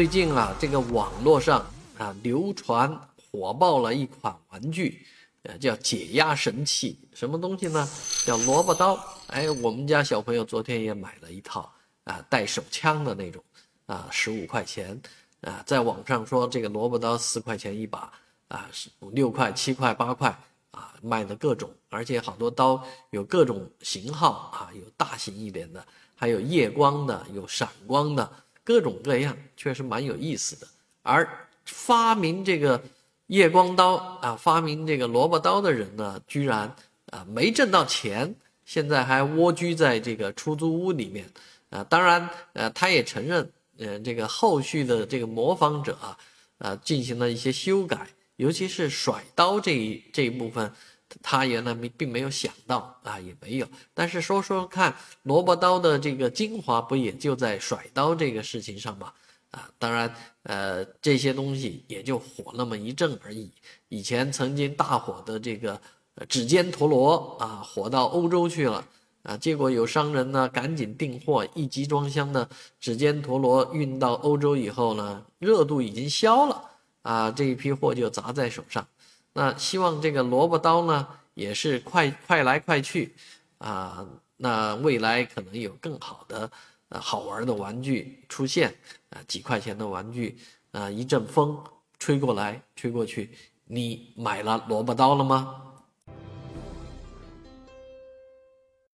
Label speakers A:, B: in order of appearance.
A: 最近啊，这个网络上啊流传火爆了一款玩具，呃，叫解压神器，什么东西呢？叫萝卜刀。哎，我们家小朋友昨天也买了一套啊，带手枪的那种，啊，十五块钱，啊，在网上说这个萝卜刀四块钱一把，啊，六块、七块、八块，啊，卖的各种，而且好多刀有各种型号啊，有大型一点的，还有夜光的，有闪光的。各种各样，确实蛮有意思的。而发明这个夜光刀啊，发明这个萝卜刀的人呢，居然啊没挣到钱，现在还蜗居在这个出租屋里面啊。当然，呃，他也承认，呃，这个后续的这个模仿者啊，啊，进行了一些修改，尤其是甩刀这一这一部分。他原来没并没有想到啊，也没有。但是说说看，萝卜刀的这个精华不也就在甩刀这个事情上吗？啊，当然，呃，这些东西也就火那么一阵而已。以前曾经大火的这个指尖陀螺啊，火到欧洲去了啊，结果有商人呢赶紧订货，一集装箱的指尖陀螺运到欧洲以后呢，热度已经消了啊，这一批货就砸在手上。那希望这个萝卜刀呢，也是快快来快去，啊，那未来可能有更好的、呃好玩的玩具出现，啊，几块钱的玩具，啊，一阵风吹过来吹过去，你买了萝卜刀了吗？